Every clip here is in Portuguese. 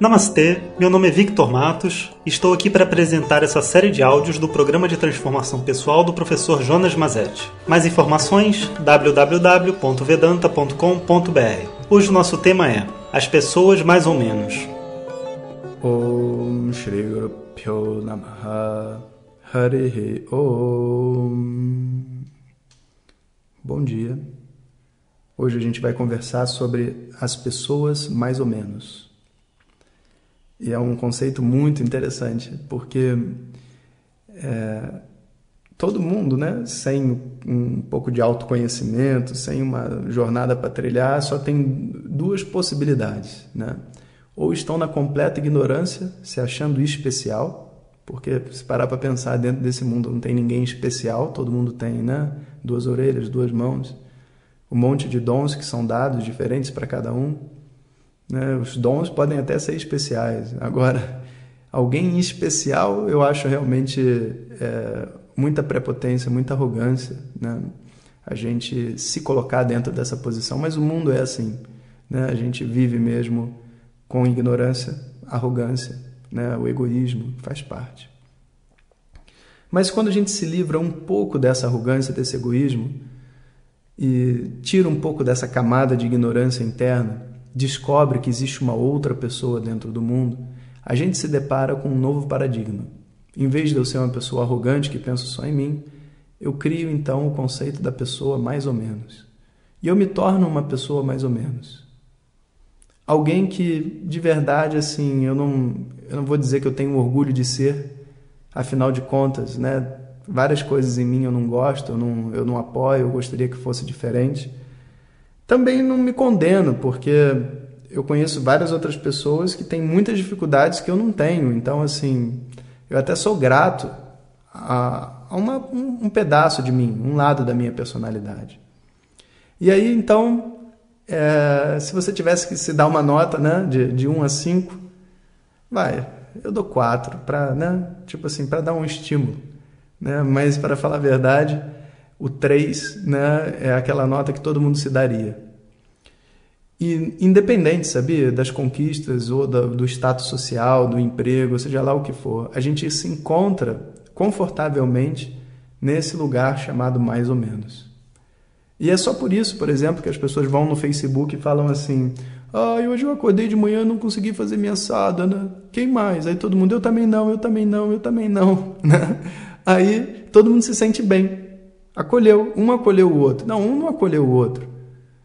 Namastê, meu nome é Victor Matos e estou aqui para apresentar essa série de áudios do programa de transformação pessoal do professor Jonas Mazetti. Mais informações www.vedanta.com.br. Hoje o nosso tema é As pessoas mais ou menos. Om Shri Namaha Harihi Om Bom dia. Hoje a gente vai conversar sobre as pessoas mais ou menos. E é um conceito muito interessante, porque é, todo mundo, né, sem um pouco de autoconhecimento, sem uma jornada para trilhar, só tem duas possibilidades, né? Ou estão na completa ignorância, se achando especial, porque se parar para pensar dentro desse mundo não tem ninguém especial, todo mundo tem, né, duas orelhas, duas mãos, um monte de dons que são dados diferentes para cada um. Né? Os dons podem até ser especiais. Agora, alguém especial, eu acho realmente é, muita prepotência, muita arrogância. Né? A gente se colocar dentro dessa posição, mas o mundo é assim. Né? A gente vive mesmo com ignorância, arrogância, né? o egoísmo faz parte. Mas quando a gente se livra um pouco dessa arrogância, desse egoísmo, e tira um pouco dessa camada de ignorância interna, descobre que existe uma outra pessoa dentro do mundo, a gente se depara com um novo paradigma. Em vez de eu ser uma pessoa arrogante que pensa só em mim, eu crio então o conceito da pessoa mais ou menos. E eu me torno uma pessoa mais ou menos. Alguém que de verdade assim, eu não, eu não vou dizer que eu tenho orgulho de ser, afinal de contas, né? Várias coisas em mim eu não gosto, eu não, eu não apoio, eu gostaria que fosse diferente. Também não me condeno, porque eu conheço várias outras pessoas que têm muitas dificuldades que eu não tenho. Então, assim, eu até sou grato a, a uma, um, um, pedaço de mim, um lado da minha personalidade. E aí, então, é, se você tivesse que se dar uma nota né, de, de 1 a 5, vai, eu dou 4, para né, tipo assim, para dar um estímulo. Né? Mas, para falar a verdade, o 3 né, é aquela nota que todo mundo se daria. E independente, sabia, das conquistas ou do, status social, do emprego, seja lá o que for, a gente se encontra confortavelmente nesse lugar chamado mais ou menos. E é só por isso, por exemplo, que as pessoas vão no Facebook e falam assim: ah, hoje eu acordei de manhã não consegui fazer minha assada, né? Quem mais? Aí todo mundo, eu também não, eu também não, eu também não. Né? Aí todo mundo se sente bem. Acolheu, um acolheu o outro. Não, um não acolheu o outro.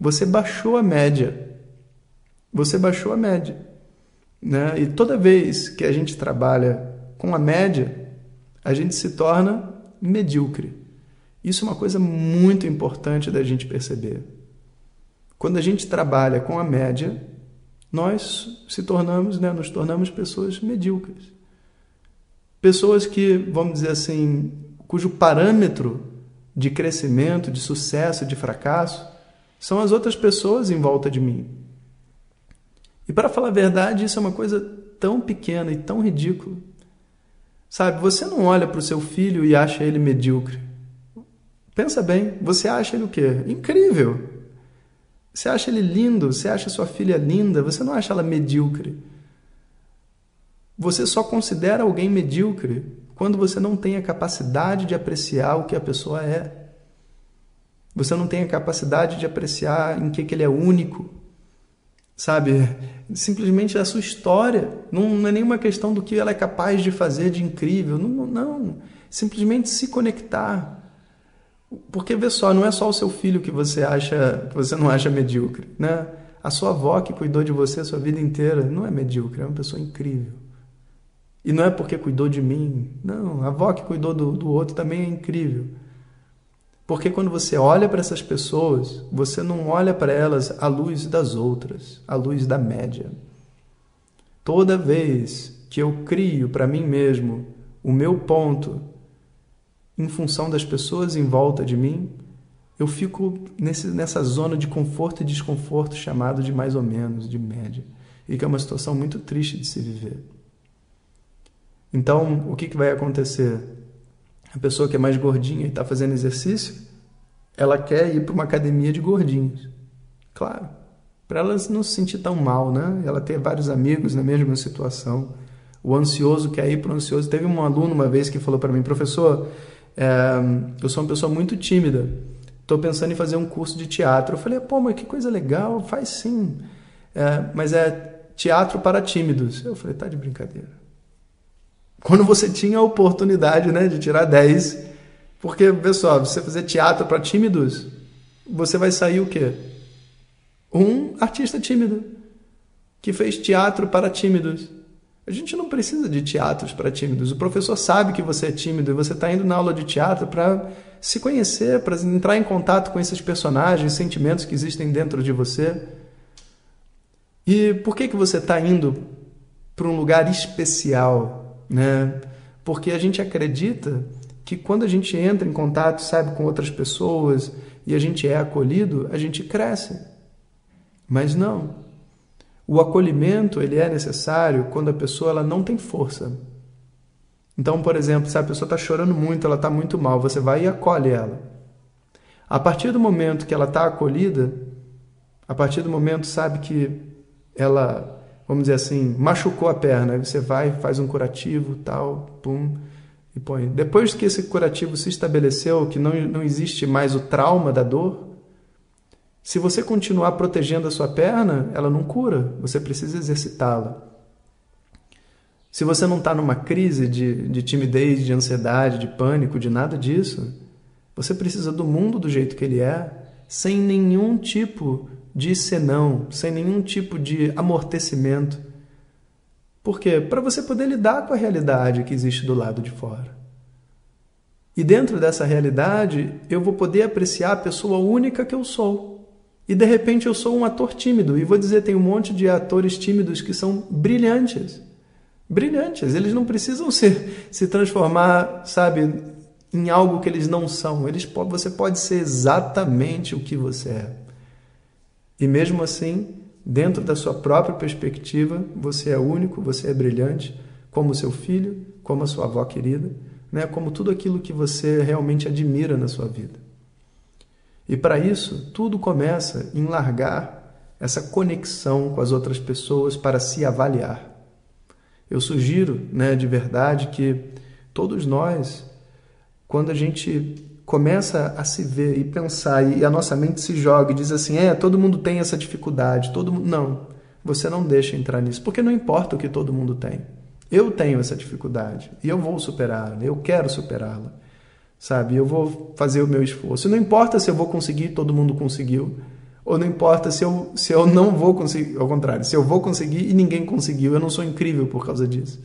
Você baixou a média. Você baixou a média. Né? E toda vez que a gente trabalha com a média, a gente se torna medíocre. Isso é uma coisa muito importante da gente perceber. Quando a gente trabalha com a média, nós se tornamos, né, nos tornamos pessoas medíocres. Pessoas que, vamos dizer assim, cujo parâmetro de crescimento, de sucesso, de fracasso, são as outras pessoas em volta de mim. E para falar a verdade, isso é uma coisa tão pequena e tão ridícula. Sabe, você não olha para o seu filho e acha ele medíocre. Pensa bem, você acha ele o quê? Incrível. Você acha ele lindo, você acha sua filha linda, você não acha ela medíocre. Você só considera alguém medíocre quando você não tem a capacidade de apreciar o que a pessoa é. Você não tem a capacidade de apreciar em que, que ele é único. Sabe? Simplesmente a sua história. Não, não é nenhuma questão do que ela é capaz de fazer de incrível. Não, não. Simplesmente se conectar. Porque vê só, não é só o seu filho que você acha que você não acha medíocre, né? A sua avó que cuidou de você a sua vida inteira não é medíocre, é uma pessoa incrível. E não é porque cuidou de mim. Não, a avó que cuidou do, do outro também é incrível. Porque quando você olha para essas pessoas, você não olha para elas à luz das outras, à luz da média. Toda vez que eu crio para mim mesmo o meu ponto em função das pessoas em volta de mim, eu fico nesse, nessa zona de conforto e desconforto chamado de mais ou menos, de média. E que é uma situação muito triste de se viver. Então, o que, que vai acontecer? A pessoa que é mais gordinha e está fazendo exercício, ela quer ir para uma academia de gordinhos. Claro. para ela não se sentir tão mal, né? Ela ter vários amigos na mesma situação. O ansioso quer ir para o ansioso. Teve um aluno uma vez que falou para mim, professor, é, eu sou uma pessoa muito tímida. Estou pensando em fazer um curso de teatro. Eu falei, pô, mas que coisa legal, faz sim. É, mas é teatro para tímidos. Eu falei, tá de brincadeira. Quando você tinha a oportunidade né, de tirar 10, porque, pessoal, você fazer teatro para tímidos, você vai sair o quê? Um artista tímido, que fez teatro para tímidos. A gente não precisa de teatros para tímidos. O professor sabe que você é tímido e você está indo na aula de teatro para se conhecer, para entrar em contato com esses personagens, sentimentos que existem dentro de você. E por que, que você está indo para um lugar especial? Né? Porque a gente acredita que quando a gente entra em contato, sabe, com outras pessoas e a gente é acolhido, a gente cresce. Mas não. O acolhimento ele é necessário quando a pessoa ela não tem força. Então, por exemplo, se a pessoa está chorando muito, ela está muito mal, você vai e acolhe ela. A partir do momento que ela está acolhida, a partir do momento sabe que ela, vamos dizer assim, machucou a perna, aí você vai, faz um curativo, tal, pum, e põe. Depois que esse curativo se estabeleceu, que não, não existe mais o trauma da dor, se você continuar protegendo a sua perna, ela não cura, você precisa exercitá-la. Se você não está numa crise de, de timidez, de ansiedade, de pânico, de nada disso, você precisa do mundo do jeito que ele é, sem nenhum tipo de senão, sem nenhum tipo de amortecimento. Por quê? Para você poder lidar com a realidade que existe do lado de fora. E dentro dessa realidade, eu vou poder apreciar a pessoa única que eu sou. E de repente eu sou um ator tímido. E vou dizer, tem um monte de atores tímidos que são brilhantes. Brilhantes. Eles não precisam se, se transformar, sabe, em algo que eles não são. Eles, você pode ser exatamente o que você é. E mesmo assim, dentro da sua própria perspectiva, você é único, você é brilhante, como seu filho, como a sua avó querida, né? como tudo aquilo que você realmente admira na sua vida. E para isso, tudo começa em largar essa conexão com as outras pessoas para se avaliar. Eu sugiro, né, de verdade, que todos nós, quando a gente começa a se ver e pensar e a nossa mente se joga e diz assim, é, todo mundo tem essa dificuldade, todo mundo... Não, você não deixa entrar nisso, porque não importa o que todo mundo tem. Eu tenho essa dificuldade e eu vou superá-la, eu quero superá-la sabe? Eu vou fazer o meu esforço. Não importa se eu vou conseguir, todo mundo conseguiu, ou não importa se eu, se eu não vou conseguir, ao contrário, se eu vou conseguir e ninguém conseguiu, eu não sou incrível por causa disso.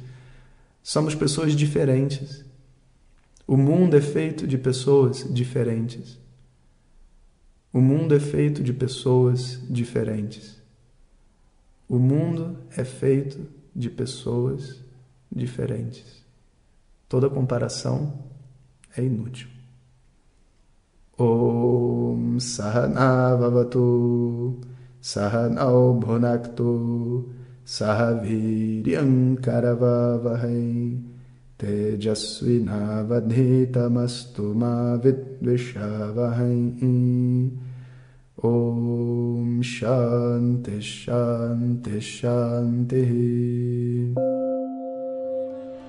Somos pessoas diferentes. O mundo é feito de pessoas diferentes. O mundo é feito de pessoas diferentes. O mundo é feito de pessoas diferentes. Toda comparação é inútil. Om Sahana Vavatu Sahanau Bhunaktu Sahaviryam Karavavahai Tejasvinavadhitamastu ma vidvishavahai Om Shanti Shanti Shanti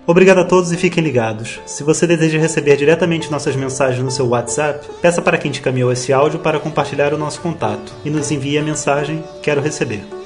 Obrigado a todos e fiquem ligados. Se você deseja receber diretamente nossas mensagens no seu WhatsApp, peça para quem te caminhou esse áudio para compartilhar o nosso contato e nos envie a mensagem Quero receber.